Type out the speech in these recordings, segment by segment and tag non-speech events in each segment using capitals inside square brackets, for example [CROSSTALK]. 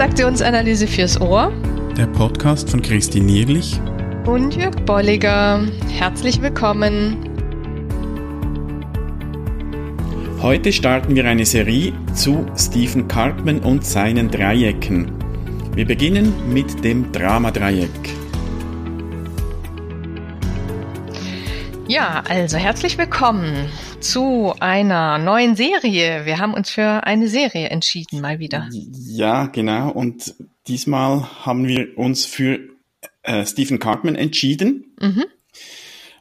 Transaktionsanalyse fürs Ohr. Der Podcast von Christine Nierlich und Jörg Bolliger. Herzlich willkommen. Heute starten wir eine Serie zu Stephen Cartman und seinen Dreiecken. Wir beginnen mit dem Dramadreieck. Ja, also herzlich willkommen zu einer neuen Serie. Wir haben uns für eine Serie entschieden, mal wieder. Ja, genau. Und diesmal haben wir uns für äh, Stephen Cartman entschieden. Mhm.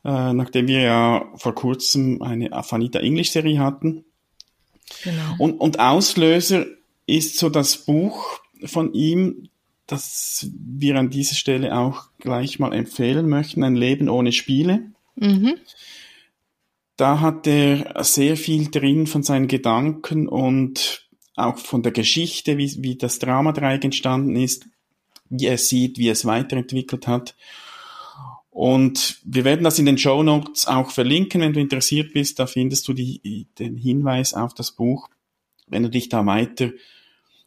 Äh, nachdem wir ja vor kurzem eine Afanita English Serie hatten. Genau. Und, und Auslöser ist so das Buch von ihm, das wir an dieser Stelle auch gleich mal empfehlen möchten, Ein Leben ohne Spiele. Mhm da hat er sehr viel drin von seinen Gedanken und auch von der Geschichte, wie, wie das Dramadreieck entstanden ist, wie er sieht, wie er es weiterentwickelt hat. Und wir werden das in den Show Notes auch verlinken, wenn du interessiert bist. Da findest du die, den Hinweis auf das Buch, wenn du dich da weiter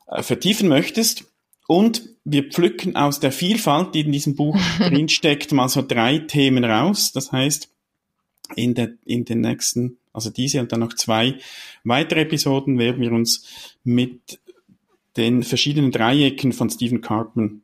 äh, vertiefen möchtest. Und wir pflücken aus der Vielfalt, die in diesem Buch [LAUGHS] drinsteckt, mal so drei Themen raus. Das heißt, in, der, in den nächsten, also diese und dann noch zwei weitere Episoden werden wir uns mit den verschiedenen Dreiecken von Stephen Cartman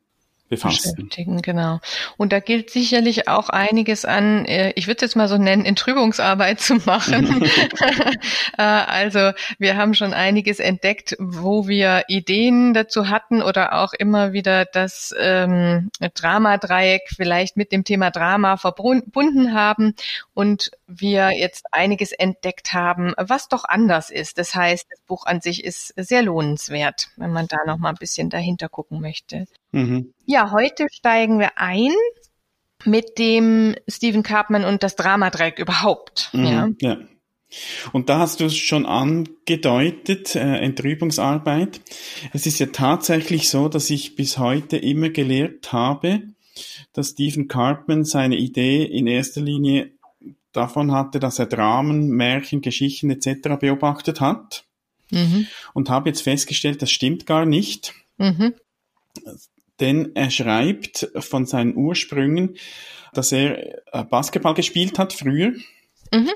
befassen. Beschäftigen, genau. Und da gilt sicherlich auch einiges an, äh, ich würde es jetzt mal so nennen, Entrübungsarbeit zu machen. [LAUGHS] [LAUGHS] Äh, also wir haben schon einiges entdeckt, wo wir Ideen dazu hatten oder auch immer wieder das ähm, Dramadreieck vielleicht mit dem Thema Drama verbunden haben und wir jetzt einiges entdeckt haben, was doch anders ist. Das heißt, das Buch an sich ist sehr lohnenswert, wenn man da noch mal ein bisschen dahinter gucken möchte. Mhm. Ja, heute steigen wir ein mit dem Stephen Cartman und das Dramadreieck überhaupt. Mhm, ja. ja. Und da hast du es schon angedeutet, äh, Entrübungsarbeit. Es ist ja tatsächlich so, dass ich bis heute immer gelehrt habe, dass Stephen Cartman seine Idee in erster Linie davon hatte, dass er Dramen, Märchen, Geschichten etc. beobachtet hat. Mhm. Und habe jetzt festgestellt, das stimmt gar nicht. Mhm denn er schreibt von seinen Ursprüngen, dass er äh, Basketball gespielt hat früher. Mhm.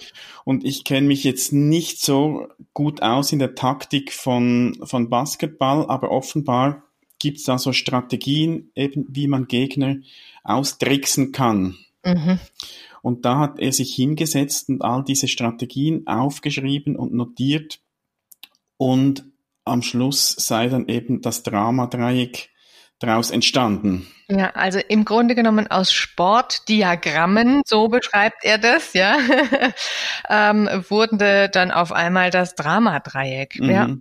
Und ich kenne mich jetzt nicht so gut aus in der Taktik von, von Basketball, aber offenbar gibt es da so Strategien, eben wie man Gegner austricksen kann. Mhm. Und da hat er sich hingesetzt und all diese Strategien aufgeschrieben und notiert. Und am Schluss sei dann eben das Drama-Dreieck daraus entstanden? Ja, also im Grunde genommen aus Sportdiagrammen, so beschreibt er das, ja, [LAUGHS] ähm, wurde dann auf einmal das Dramadreieck. Mhm. Ja.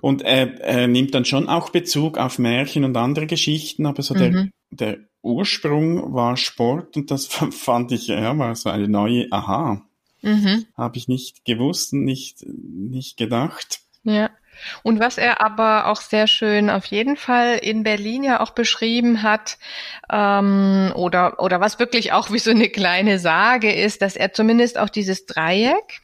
Und er, er nimmt dann schon auch Bezug auf Märchen und andere Geschichten, aber so mhm. der, der Ursprung war Sport und das [LAUGHS] fand ich, ja, war so eine neue Aha. Mhm. Habe ich nicht gewusst und nicht, nicht gedacht. Ja. Und was er aber auch sehr schön auf jeden Fall in Berlin ja auch beschrieben hat, ähm, oder, oder was wirklich auch wie so eine kleine Sage ist, dass er zumindest auch dieses Dreieck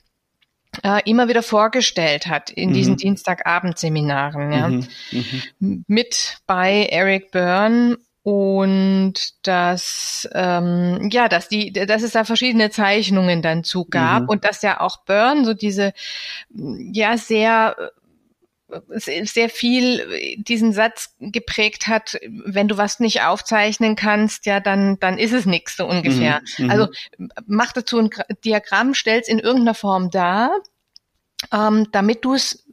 äh, immer wieder vorgestellt hat in mhm. diesen Dienstagabendseminaren, ja, mhm. Mhm. mit bei Eric Byrne und dass ähm, ja, dass die, dass es da verschiedene Zeichnungen dann zu gab mhm. und dass ja auch Byrne so diese ja sehr sehr viel diesen Satz geprägt hat, wenn du was nicht aufzeichnen kannst, ja, dann, dann ist es nichts, so ungefähr. Mhm, mhm. also mach dazu ein Diagramm, stell's in irgendeiner Form dar, ähm, damit du es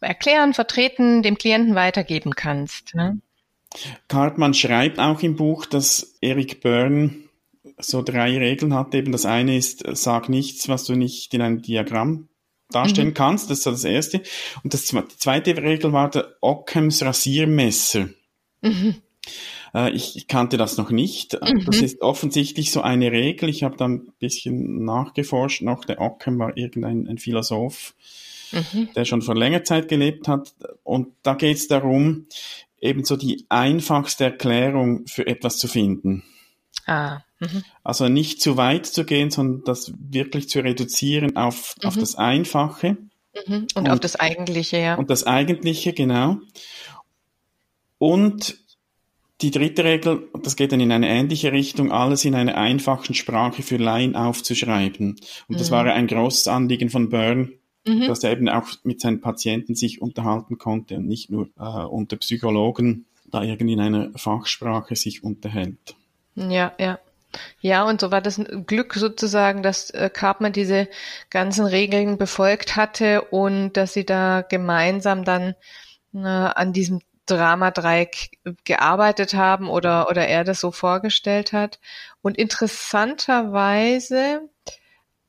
erklären, vertreten, dem Klienten weitergeben kannst. Ne? Cartman schreibt auch im Buch, dass Eric Byrne so drei Regeln hat. Eben das eine ist, sag nichts, was du nicht in einem Diagramm darstellen mhm. kannst. Das ist das erste. Und das, die zweite Regel war der Ockhams Rasiermesser. Mhm. Äh, ich, ich, kannte das noch nicht. Mhm. Das ist offensichtlich so eine Regel. Ich habe da ein bisschen nachgeforscht. Noch der Ockham war irgendein ein Philosoph, mhm. der schon vor längerer Zeit gelebt hat. Und da geht es darum, eben so die einfachste Erklärung für etwas zu finden. Ah. Mhm. Also nicht zu weit zu gehen, sondern das wirklich zu reduzieren auf, mhm. auf das Einfache. Mhm. Und, und, auf das Eigentliche, ja. Und das Eigentliche, genau. Und die dritte Regel, das geht dann in eine ähnliche Richtung, alles in einer einfachen Sprache für Laien aufzuschreiben. Und das mhm. war ein großes Anliegen von Byrne, mhm. dass er eben auch mit seinen Patienten sich unterhalten konnte und nicht nur äh, unter Psychologen da irgendwie in einer Fachsprache sich unterhält. Ja, ja. Ja, und so war das ein Glück sozusagen, dass äh, Cartman diese ganzen Regeln befolgt hatte und dass sie da gemeinsam dann äh, an diesem Dramadreieck gearbeitet haben oder, oder er das so vorgestellt hat. Und interessanterweise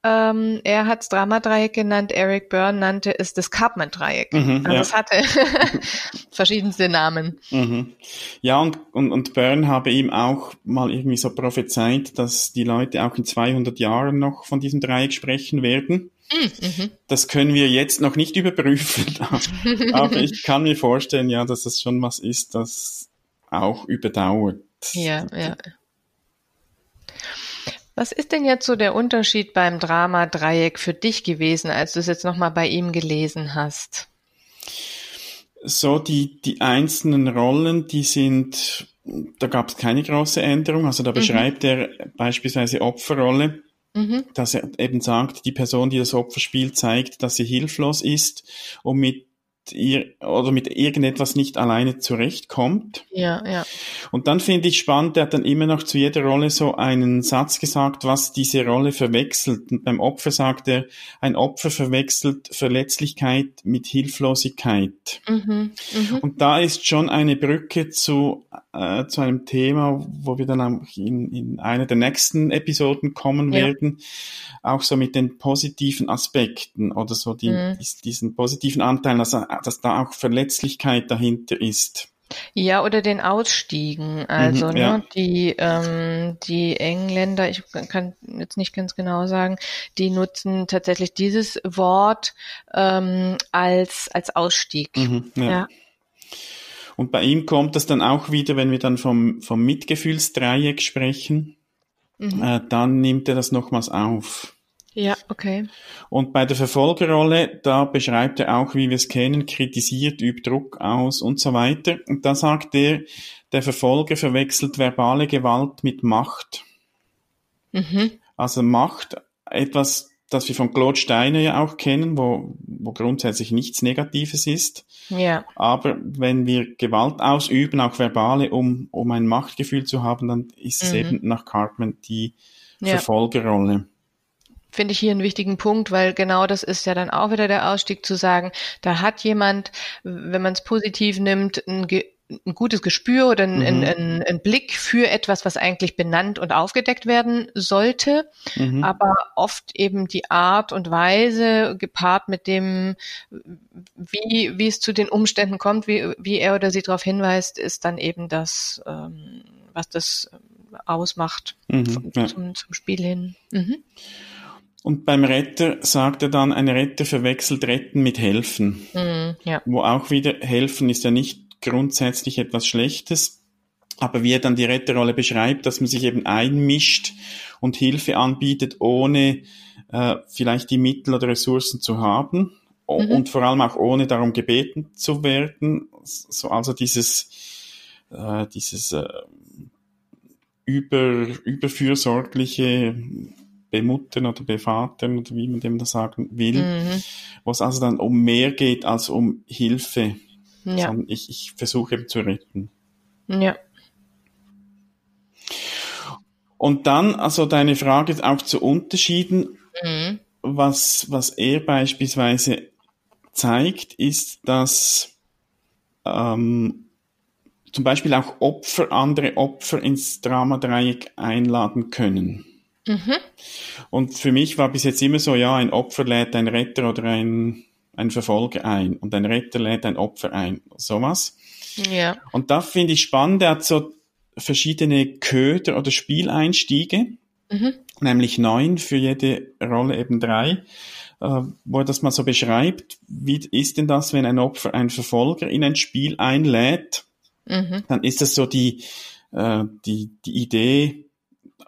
ähm, er hat es Dramadreieck genannt, Eric Byrne nannte es das Cartman-Dreieck. Mhm, also ja. es hatte [LAUGHS] verschiedenste Namen. Mhm. Ja, und, und, und Byrne habe ihm auch mal irgendwie so prophezeit, dass die Leute auch in 200 Jahren noch von diesem Dreieck sprechen werden. Mhm. Das können wir jetzt noch nicht überprüfen, [LAUGHS] aber ich kann mir vorstellen, ja, dass das schon was ist, das auch überdauert. Ja, ja. Was ist denn jetzt so der Unterschied beim Drama-Dreieck für dich gewesen, als du es jetzt nochmal bei ihm gelesen hast? So, die, die einzelnen Rollen, die sind, da gab es keine große Änderung. Also da mhm. beschreibt er beispielsweise Opferrolle, mhm. dass er eben sagt, die Person, die das Opfer spielt, zeigt, dass sie hilflos ist und mit ihr oder mit irgendetwas nicht alleine zurechtkommt. Ja, ja. Und dann finde ich spannend, er hat dann immer noch zu jeder Rolle so einen Satz gesagt, was diese Rolle verwechselt. Und beim Opfer sagt er, ein Opfer verwechselt Verletzlichkeit mit Hilflosigkeit. Mhm, mh. Und da ist schon eine Brücke zu, äh, zu einem Thema, wo wir dann auch in, in einer der nächsten Episoden kommen ja. werden, auch so mit den positiven Aspekten oder so die, mhm. diesen positiven Anteilen, also dass da auch Verletzlichkeit dahinter ist. Ja, oder den Ausstiegen. Also mhm, ja. ne, die, ähm, die Engländer, ich kann jetzt nicht ganz genau sagen, die nutzen tatsächlich dieses Wort ähm, als, als Ausstieg. Mhm, ja. ja. Und bei ihm kommt das dann auch wieder, wenn wir dann vom, vom Mitgefühlsdreieck sprechen, mhm. äh, dann nimmt er das nochmals auf. Ja, okay. Und bei der Verfolgerrolle, da beschreibt er auch, wie wir es kennen, kritisiert, übt Druck aus und so weiter. Und da sagt er, der Verfolger verwechselt verbale Gewalt mit Macht. Mhm. Also Macht, etwas, das wir von Claude Steiner ja auch kennen, wo, wo grundsätzlich nichts Negatives ist. Ja. Aber wenn wir Gewalt ausüben, auch verbale, um, um ein Machtgefühl zu haben, dann ist es mhm. eben nach Cartman die ja. Verfolgerrolle finde ich hier einen wichtigen Punkt, weil genau das ist ja dann auch wieder der Ausstieg zu sagen, da hat jemand, wenn man es positiv nimmt, ein, ein, gutes Gespür oder ein, mhm. ein, ein, Blick für etwas, was eigentlich benannt und aufgedeckt werden sollte, mhm. aber oft eben die Art und Weise gepaart mit dem, wie, wie es zu den Umständen kommt, wie, wie er oder sie darauf hinweist, ist dann eben das, ähm, was das ausmacht mhm, ja. zum, zum Spiel hin. Mhm. Und beim Retter sagt er dann, ein Retter verwechselt Retten mit Helfen. Mhm, ja. Wo auch wieder Helfen ist ja nicht grundsätzlich etwas Schlechtes. Aber wie er dann die Retterrolle beschreibt, dass man sich eben einmischt und Hilfe anbietet, ohne äh, vielleicht die Mittel oder Ressourcen zu haben mhm. und vor allem auch ohne darum gebeten zu werden. So, also dieses, äh, dieses äh, über, überfürsorgliche bemuttern oder bevatern oder wie man dem das sagen will, mhm. wo es also dann um mehr geht als um Hilfe. Ja. Ich, ich versuche eben zu retten. Ja. Und dann, also deine Frage auch zu Unterschieden, mhm. was, was er beispielsweise zeigt, ist, dass ähm, zum Beispiel auch Opfer andere Opfer ins Dramadreieck einladen können. Mhm. Und für mich war bis jetzt immer so, ja, ein Opfer lädt ein Retter oder ein, ein Verfolger ein und ein Retter lädt ein Opfer ein. Sowas. Ja. Und da finde ich spannend, er hat so verschiedene Köder oder Spieleinstiege, mhm. nämlich neun für jede Rolle eben drei, äh, wo er das mal so beschreibt. Wie ist denn das, wenn ein Opfer einen Verfolger in ein Spiel einlädt? Mhm. Dann ist das so die, äh, die, die Idee,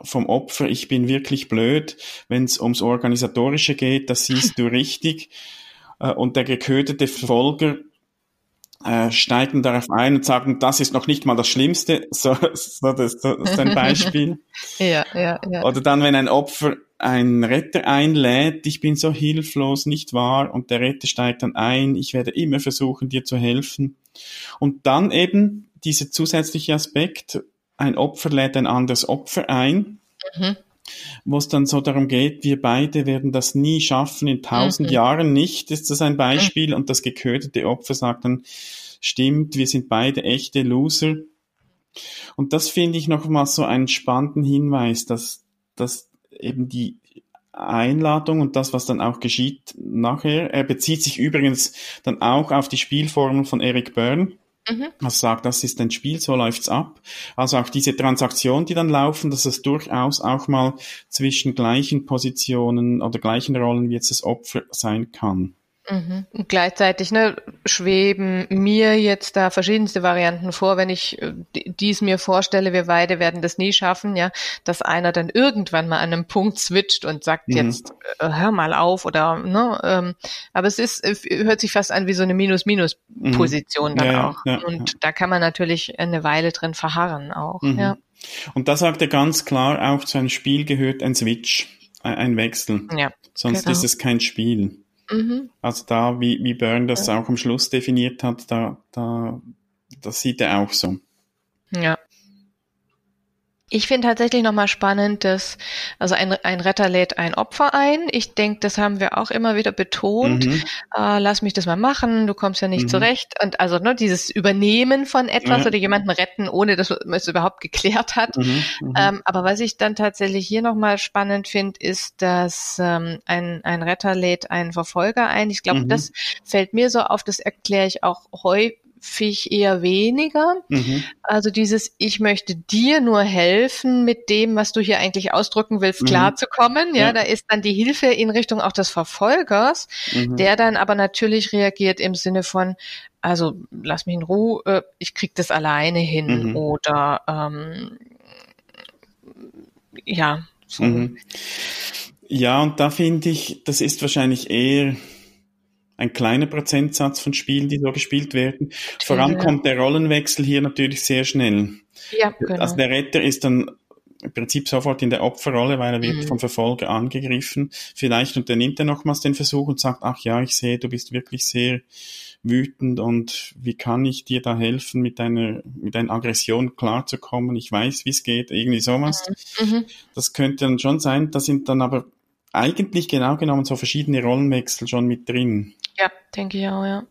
vom Opfer, ich bin wirklich blöd, wenn es ums Organisatorische geht, das siehst du [LAUGHS] richtig. Äh, und der geköderte Verfolger äh, steigen darauf ein und sagen, das ist noch nicht mal das Schlimmste. [LAUGHS] So, so, das, das ist ein Beispiel. [LAUGHS] ja, ja, ja. Oder dann, wenn ein Opfer einen Retter einlädt, ich bin so hilflos, nicht wahr? Und der Retter steigt dann ein, ich werde immer versuchen, dir zu helfen. Und dann eben dieser zusätzliche Aspekt, ein Opfer lädt ein anderes Opfer ein. Mhm wo es dann so darum geht, wir beide werden das nie schaffen, in tausend mhm. Jahren nicht, ist das ein Beispiel. Und das geköderte Opfer sagt dann, stimmt, wir sind beide echte Loser. Und das finde ich nochmal so einen spannenden Hinweis, dass, dass eben die Einladung und das, was dann auch geschieht nachher, er bezieht sich übrigens dann auch auf die Spielformel von Eric Byrne, Mhm. Also sagt, das ist ein Spiel, so läuft's ab. Also auch diese Transaktionen, die dann laufen, dass es durchaus auch mal zwischen gleichen Positionen oder gleichen Rollen wie jetzt das Opfer sein kann. Mhm. Und gleichzeitig ne, schweben mir jetzt da verschiedenste Varianten vor, wenn ich äh, dies mir vorstelle, wir beide werden das nie schaffen, ja, dass einer dann irgendwann mal an einem Punkt switcht und sagt mhm. jetzt äh, hör mal auf oder ne, ähm, aber es ist hört sich fast an wie so eine Minus-Minus-Position mhm. dann ja, auch ja, und ja. da kann man natürlich eine Weile drin verharren auch, mhm. ja. Und da sagt er ganz klar, auch zu einem Spiel gehört ein Switch, ein Wechsel. Ja, Sonst genau. ist es kein Spiel. Mhm. Also da, wie, wie Byrne das ja. auch am Schluss definiert hat, da, da, das sieht er auch so. Ja. Ich finde tatsächlich nochmal spannend, dass, also ein, ein Retter lädt ein Opfer ein. Ich denke, das haben wir auch immer wieder betont. Mhm. Äh, lass mich das mal machen, du kommst ja nicht mhm. zurecht. Und also ne, dieses Übernehmen von etwas ja. oder jemanden retten, ohne dass man es überhaupt geklärt hat. Mhm. mhm. Ähm, aber was ich dann tatsächlich hier nochmal spannend finde, ist, dass ähm, ein, ein Retter lädt einen Verfolger ein. Ich glaube, mhm. das fällt mir so auf, das erkläre ich auch häufig häufig eher weniger. Mhm. Also dieses, ich möchte dir nur helfen, mit dem, was du hier eigentlich ausdrücken willst, mhm. klarzukommen. Ja, ja, da ist dann die Hilfe in Richtung auch des Verfolgers, mhm. der dann aber natürlich reagiert im Sinne von, also lass mich in Ruhe, äh, ich krieg das alleine hin mhm. oder ähm, ja. So. Mhm. Ja, und da finde ich, das ist wahrscheinlich eher ein kleiner Prozentsatz von Spielen, die so gespielt werden. Vor allem kommt der Rollenwechsel hier natürlich sehr schnell. Ja, genau. Also der Retter ist dann im Prinzip sofort in der Opferrolle, weil er wird mhm. vom Verfolger angegriffen. Vielleicht unternimmt er nochmals den Versuch und sagt, ach ja, ich sehe, du bist wirklich sehr wütend und wie kann ich dir da helfen, mit deiner, mit deiner Aggression klarzukommen? Ich weiß, wie es geht, irgendwie sowas. Mhm. mhm. Das könnte dann schon sein, da sind dann aber eigentlich genau genommen so verschiedene Rollenwechsel schon mit drin. Ja, denke ich auch, ja.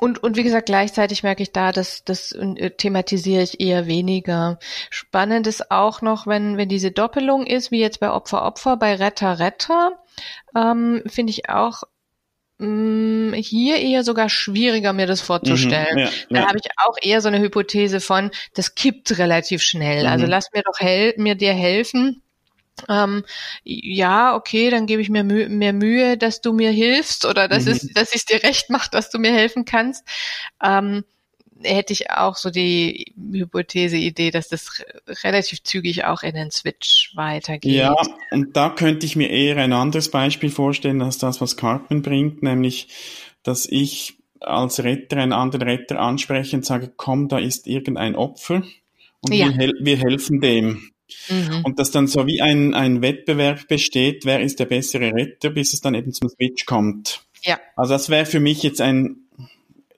Und, und wie gesagt, gleichzeitig merke ich da, dass das äh, thematisiere ich eher weniger. Spannend ist auch noch, wenn, wenn diese Doppelung ist, wie jetzt bei Opfer Opfer, bei Retter Retter, ähm, finde ich auch mh, mm, hier eher sogar schwieriger, mir das vorzustellen. Mhm, ja, da ja. habe ich auch eher so eine Hypothese von, das kippt relativ schnell. Also mhm. Also lass mir doch hel mir dir helfen ähm, ja, okay, dann gebe ich mir Mühe, mehr Mühe, dass du mir hilfst oder dass, mhm. es, dass ich dir recht mache, dass du mir helfen kannst. Ähm, hätte ich auch so die Hypothese-Idee, dass das relativ zügig auch in den Switch weitergeht. Ja, und da könnte ich mir eher ein anderes Beispiel vorstellen als das, was Cartman bringt, nämlich, dass ich als Retter einen anderen Retter anspreche und sage, komm, da ist irgendein Opfer und ja. wir, hel wir helfen dem. Mhm. Und dass dann so wie ein, ein Wettbewerb besteht, wer ist der bessere Retter, bis es dann eben zum Switch kommt. Ja. Also das wäre für mich jetzt ein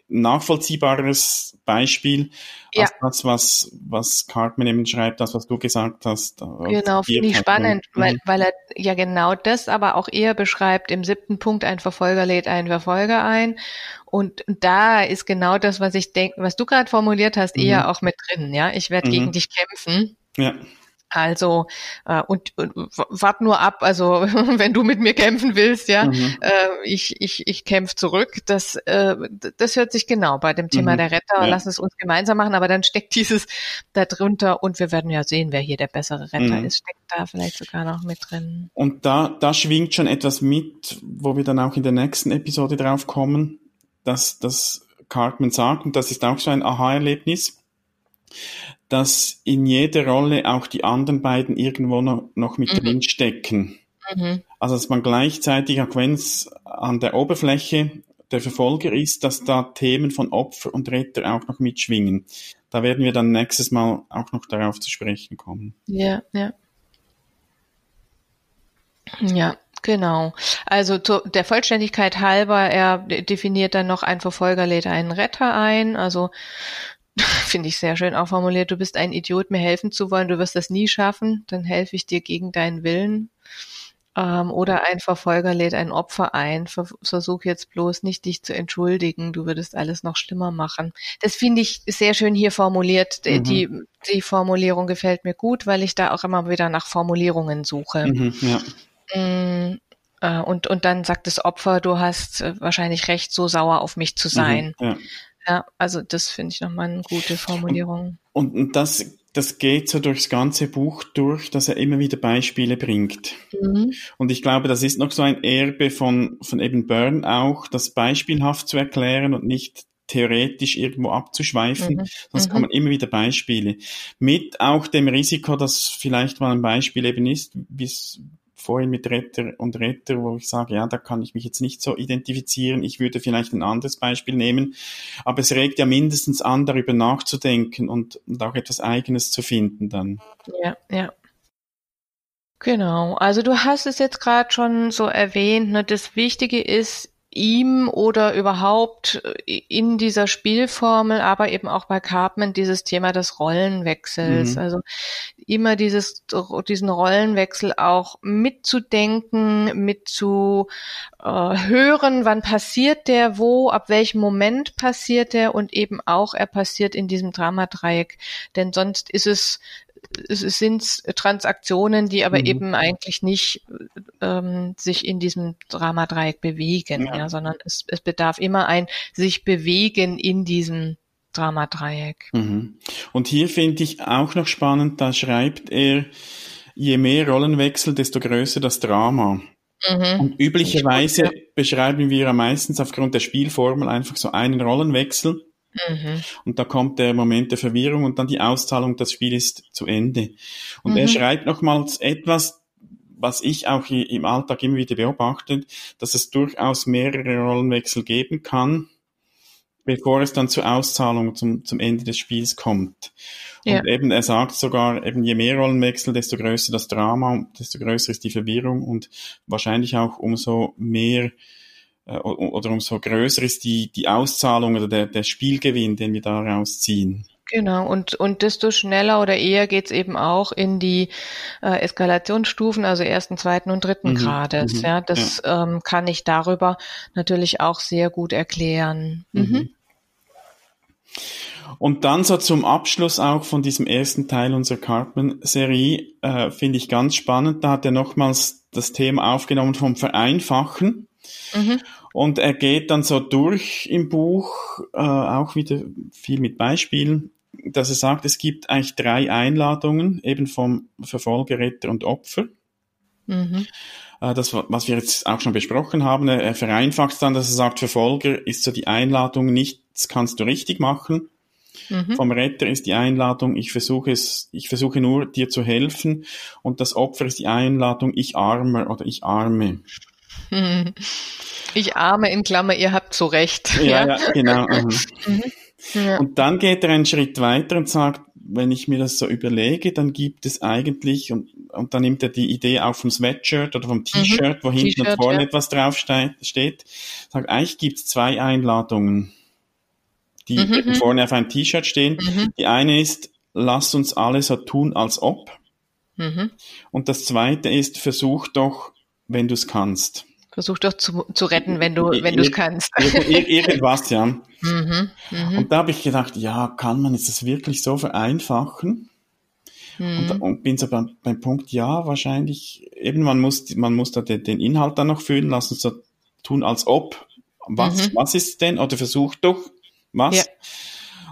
nachvollziehbares Beispiel ja. als das, was, was Cartman eben schreibt, das, was du gesagt hast. Genau, finde ich spannend, mhm. weil, weil er ja genau das aber auch eher beschreibt. Im siebten Punkt, ein Verfolger lädt einen Verfolger ein. Und da ist genau das, was ich denke, was du gerade formuliert hast, mhm. eher auch mit drin. Ja, ich werde mhm. gegen dich kämpfen. Ja. Also äh, und, und wart nur ab, also [LAUGHS] wenn du mit mir kämpfen willst, ja, mhm. äh, ich ich ich kämpfe zurück. Das äh, das hört sich genau bei dem Thema mhm. der Retter. Ja. Lass es uns gemeinsam machen, aber dann steckt dieses da drunter und wir werden ja sehen, wer hier der bessere Retter mhm. ist. Steckt da vielleicht sogar noch mit drin. Und da da schwingt schon etwas mit, wo wir dann auch in der nächsten Episode drauf kommen, dass das Cartman sagt und das ist auch so ein Aha-Erlebnis dass in jeder Rolle auch die anderen beiden irgendwo noch, noch mit mhm. drin stecken. Mhm. Also dass man gleichzeitig, auch wenn es an der Oberfläche der Verfolger ist, dass da Themen von Opfer und Retter auch noch mitschwingen. Da werden wir dann nächstes Mal auch noch darauf zu sprechen kommen. Ja, ja. Ja, genau. Also zu, der Vollständigkeit halber, er definiert dann noch, ein Verfolger lädt einen Retter ein. Also [LAUGHS] finde ich sehr schön auch formuliert, du bist ein Idiot, mir helfen zu wollen, du wirst das nie schaffen, dann helfe ich dir gegen deinen Willen. Ähm, oder ein Verfolger lädt ein Opfer ein. Ver versuch jetzt bloß nicht, dich zu entschuldigen. Du würdest alles noch schlimmer machen. Das finde ich sehr schön hier formuliert. Mhm. Die, die Formulierung gefällt mir gut, weil ich da auch immer wieder nach Formulierungen suche. Mhm, ja. Mm, äh, und, und dann sagt das Opfer, du hast äh, wahrscheinlich recht, so sauer auf mich zu sein. Mhm, ja. Ja. also das finde ich nochmal eine gute Formulierung. Und, und das das geht so durchs ganze Buch durch, dass er immer wieder Beispiele bringt. Mhm. Und ich glaube, das ist noch so ein Erbe von, von eben Byrne auch, das beispielhaft zu erklären und nicht theoretisch irgendwo abzuschweifen, mhm. sonst mhm. kommen immer wieder Beispiele. Mit auch dem Risiko, dass vielleicht mal ein Beispiel eben ist, bis, vorhin mit Retter und Retter, wo ich sage, ja, da kann ich mich jetzt nicht so identifizieren. Ich würde vielleicht ein anderes Beispiel nehmen. Aber es regt ja mindestens an, darüber nachzudenken und, und auch etwas Eigenes zu finden dann. Ja, ja. Genau. Also du hast es jetzt gerade schon so erwähnt. Ne, das Wichtige ist, ihm oder überhaupt äh, in dieser Spielformel, aber eben auch bei Cartman dieses Thema des Rollenwechsels. Mhm. Also immer dieses, diesen Rollenwechsel auch mitzudenken, mit zu äh, hören, wann passiert der wo, ab welchem Moment passiert der und eben auch er passiert in diesem Dramadreieck. Denn sonst ist es sind Transaktionen, die aber mhm. eben eigentlich nicht ähm, sich in diesem Dramadreieck bewegen, ja. ja, sondern es, es bedarf immer ein sich bewegen in diesem Dramadreieck. Mhm. Und hier finde ich auch noch spannend, da schreibt er, je mehr Rollenwechsel, desto größer das Drama. Mhm. Und üblicherweise beschreiben wir ja meistens aufgrund der Spielformel einfach so einen Rollenwechsel Mhm. Und da kommt der Moment der Verwirrung und dann die Auszahlung, das Spiel ist zu Ende. Und mhm. er schreibt nochmals etwas, was ich auch im Alltag immer wieder beobachte, dass es durchaus mehrere Rollenwechsel geben kann, bevor es dann zur Auszahlung zum, zum Ende des Spiels kommt. Ja. Und eben, er sagt sogar, eben je mehr Rollenwechsel, desto größer das Drama, desto größer ist die Verwirrung und wahrscheinlich auch umso mehr äh, oder umso größer ist die, die Auszahlung oder der, der Spielgewinn, den wir daraus ziehen. Genau, und, und desto schneller oder eher geht's eben auch in die äh, Eskalationsstufen, also ersten, zweiten und dritten mhm, Grades. Mhm, ja, das ja. Ähm, kann ich darüber natürlich auch sehr gut erklären. Mhm. mhm. Und dann so zum Abschluss auch von diesem ersten Teil unserer Cartman-Serie äh, finde ich ganz spannend. Da hat er nochmals das Thema aufgenommen vom Vereinfachen. Mhm. Und er geht dann so durch im Buch, äh, auch wieder viel mit Beispielen, dass er sagt, es gibt eigentlich drei Einladungen, eben vom Verfolger, Retter und Opfer. Mhm. Äh, das, was wir jetzt auch schon besprochen haben, er vereinfacht dann, dass er sagt, Verfolger ist so die Einladung, nichts kannst du richtig machen. Mhm. Vom Retter ist die Einladung, ich versuche es, ich versuche nur dir zu helfen. Und das Opfer ist die Einladung, ich arme oder ich arme. [LAUGHS] Ich arme in Klammer, ihr habt so recht. Ja, ja, genau. Mhm. mhm. Ja. Und dann geht er einen Schritt weiter und sagt, wenn ich mir das so überlege, dann gibt es eigentlich, und, und dann nimmt er die Idee auch vom Sweatshirt oder vom T-Shirt, mhm. wo hinten und vorne ja. etwas drauf steht, sagt, eigentlich gibt es zwei Einladungen, die mhm. mhm. vorne auf einem T-Shirt stehen. Mhm. Die eine ist, lass uns alle so tun, als ob. Mhm. Und das zweite ist, versuch doch, wenn du es kannst. Versuch doch zu, zu retten, wenn du wenn du es kannst. [LAUGHS] Irgendwas, ja. Mhm, mh. Und da habe ich gedacht, ja, kann man jetzt das wirklich so vereinfachen? Mhm. Und, und, bin so beim, beim Punkt, ja, wahrscheinlich, eben man muss, man muss da den, den Inhalt dann noch füllen, lassen so tun, als ob. Was, mhm. was ist denn? Oder versuch doch, was? Ja.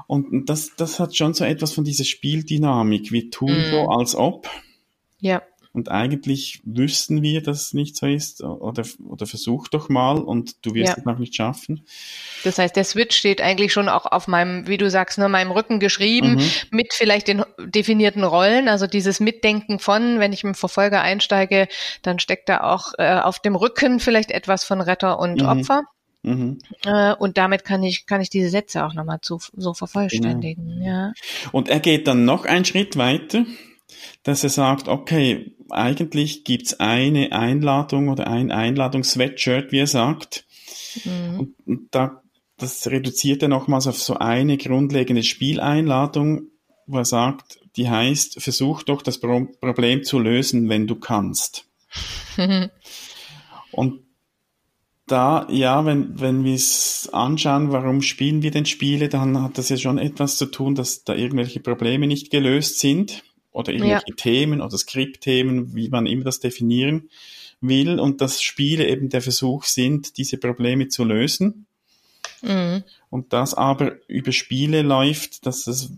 Und das, das hat schon so etwas von dieser Spieldynamik. Wir tun mhm. so, als ob. Ja. Und eigentlich wüssten wir, dass es nicht so ist. Oder, oder versuch doch mal und du wirst ja. es noch nicht schaffen. Das heißt, der Switch steht eigentlich schon auch auf meinem, wie du sagst, ne, meinem Rücken geschrieben, mhm. mit vielleicht den definierten Rollen. Also dieses Mitdenken von, wenn ich mit dem Verfolger einsteige, dann steckt da auch äh, auf dem Rücken vielleicht etwas von Retter und mhm. Opfer. Mhm. Äh, und damit kann ich, kann ich diese Sätze auch nochmal zu, so vervollständigen. Genau. Ja. Und er geht dann noch einen Schritt weiter, dass er sagt, okay, eigentlich gibt's eine Einladung oder ein Einladungs-Sweatshirt, wie er sagt. Mhm. Und, und da, das reduziert er nochmals auf so eine grundlegende Spieleinladung, wo er sagt, die heißt, versuch doch das Problem zu lösen, wenn du kannst. [LAUGHS] und da, ja, wenn, wenn wir es anschauen, warum spielen wir denn Spiele, dann hat das ja schon etwas zu tun, dass da irgendwelche Probleme nicht gelöst sind oder irgendwelche ja. Themen oder Skriptthemen, wie man immer das definieren will und dass Spiele eben der Versuch sind, diese Probleme zu lösen. Mhm. Und das aber über Spiele läuft, dass es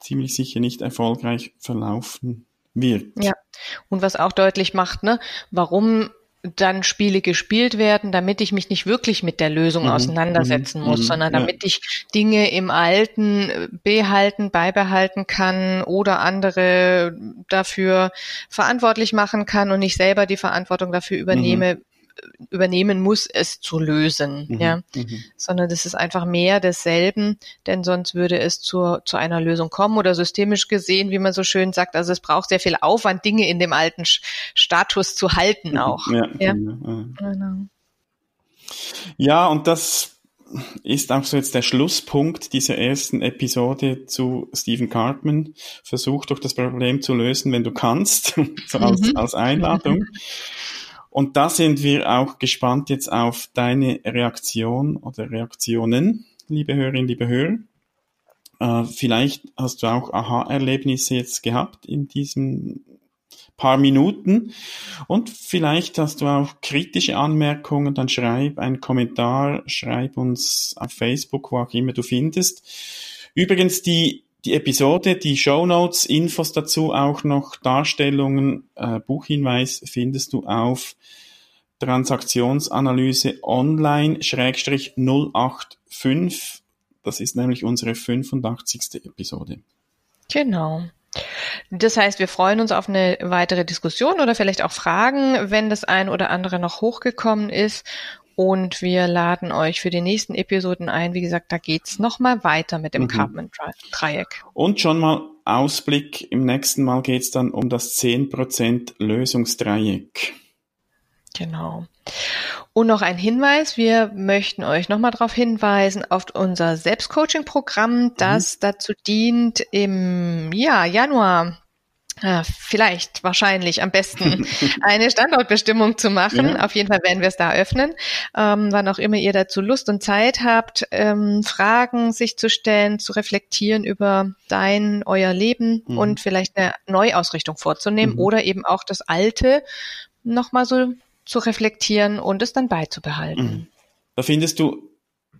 ziemlich sicher nicht erfolgreich verlaufen wird. Ja, und was auch deutlich macht, ne, warum dann Spiele gespielt werden, damit ich mich nicht wirklich mit der Lösung mhm. auseinandersetzen mhm. muss, mhm. sondern damit ja. ich Dinge im Alten äh, behalten, beibehalten kann oder andere dafür verantwortlich machen kann und ich selber die Verantwortung dafür übernehme, mhm übernehmen muss, es zu lösen, mhm, ja, mhm. sondern das ist einfach mehr desselben, denn sonst würde es zur, zu einer Lösung kommen oder systemisch gesehen, wie man so schön sagt, also es braucht sehr viel Aufwand, Dinge in dem alten Status zu halten mhm. auch. Ja, ja. Genau. genau. ja, und das ist auch so jetzt der Schlusspunkt dieser ersten Episode zu Stephen Cartman. Versuch doch das Problem zu lösen, wenn du kannst, [LAUGHS] so als, mhm. als Einladung. [LAUGHS] Und da sind wir auch gespannt jetzt auf deine Reaktion oder Reaktionen, liebe Hörerinnen, liebe Hörer. Äh, vielleicht hast du auch Aha-Erlebnisse jetzt gehabt in diesen paar Minuten und vielleicht hast du auch kritische Anmerkungen, dann schreib einen Kommentar, schreib uns auf Facebook, wo auch immer du findest. Übrigens, die die Episode, die Show Notes, Infos dazu, auch noch Darstellungen, äh, Buchhinweis findest du auf Transaktionsanalyse online Schrägstrich 085. Das ist nämlich unsere 85. Episode. Genau. Das heißt, wir freuen uns auf eine weitere Diskussion oder vielleicht auch Fragen, wenn das ein oder andere noch hochgekommen ist. Und wir laden euch für die nächsten Episoden ein. Wie gesagt, da geht's nochmal weiter mit dem mhm. Cartman-Dreieck. Und schon mal Ausblick. Im nächsten Mal geht's dann um das 10% Lösungsdreieck. Genau. Und noch ein Hinweis, wir möchten euch nochmal darauf hinweisen, auf unser Selbstcoaching-Programm, das mhm. dazu dient, im ja, Januar ja, vielleicht, wahrscheinlich, am besten [LAUGHS] eine Standortbestimmung zu machen. Ja. Auf jeden Fall werden wir es da öffnen. Ähm, wann auch immer ihr dazu Lust und Zeit habt, ähm, Fragen sich zu stellen, zu reflektieren über dein, euer Leben mhm. und vielleicht eine Neuausrichtung vorzunehmen mhm. oder eben auch das Alte nochmal so zu reflektieren und es dann beizubehalten. Mhm. Da findest du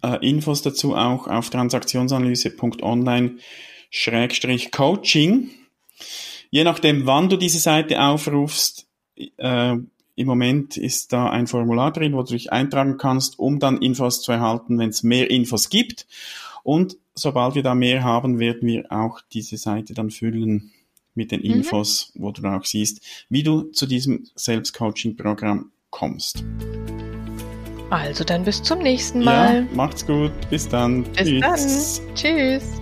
äh, Infos dazu auch auf transaktionsanalyse.online Coaching. Je nachdem, wann du diese Seite aufrufst, äh, im Moment ist da ein Formular drin, wo du dich eintragen kannst, um dann Infos zu erhalten, wenn es mehr Infos gibt. Und sobald wir da mehr haben, werden wir auch diese Seite dann füllen mit den mhm. Infos, mhm. wo du dann auch siehst, wie du zu diesem Selbstcoaching-Programm kommst. Also dann bis zum nächsten Mal. Ja, macht's gut. Bis dann. Bis Tschüss. dann. Tschüss.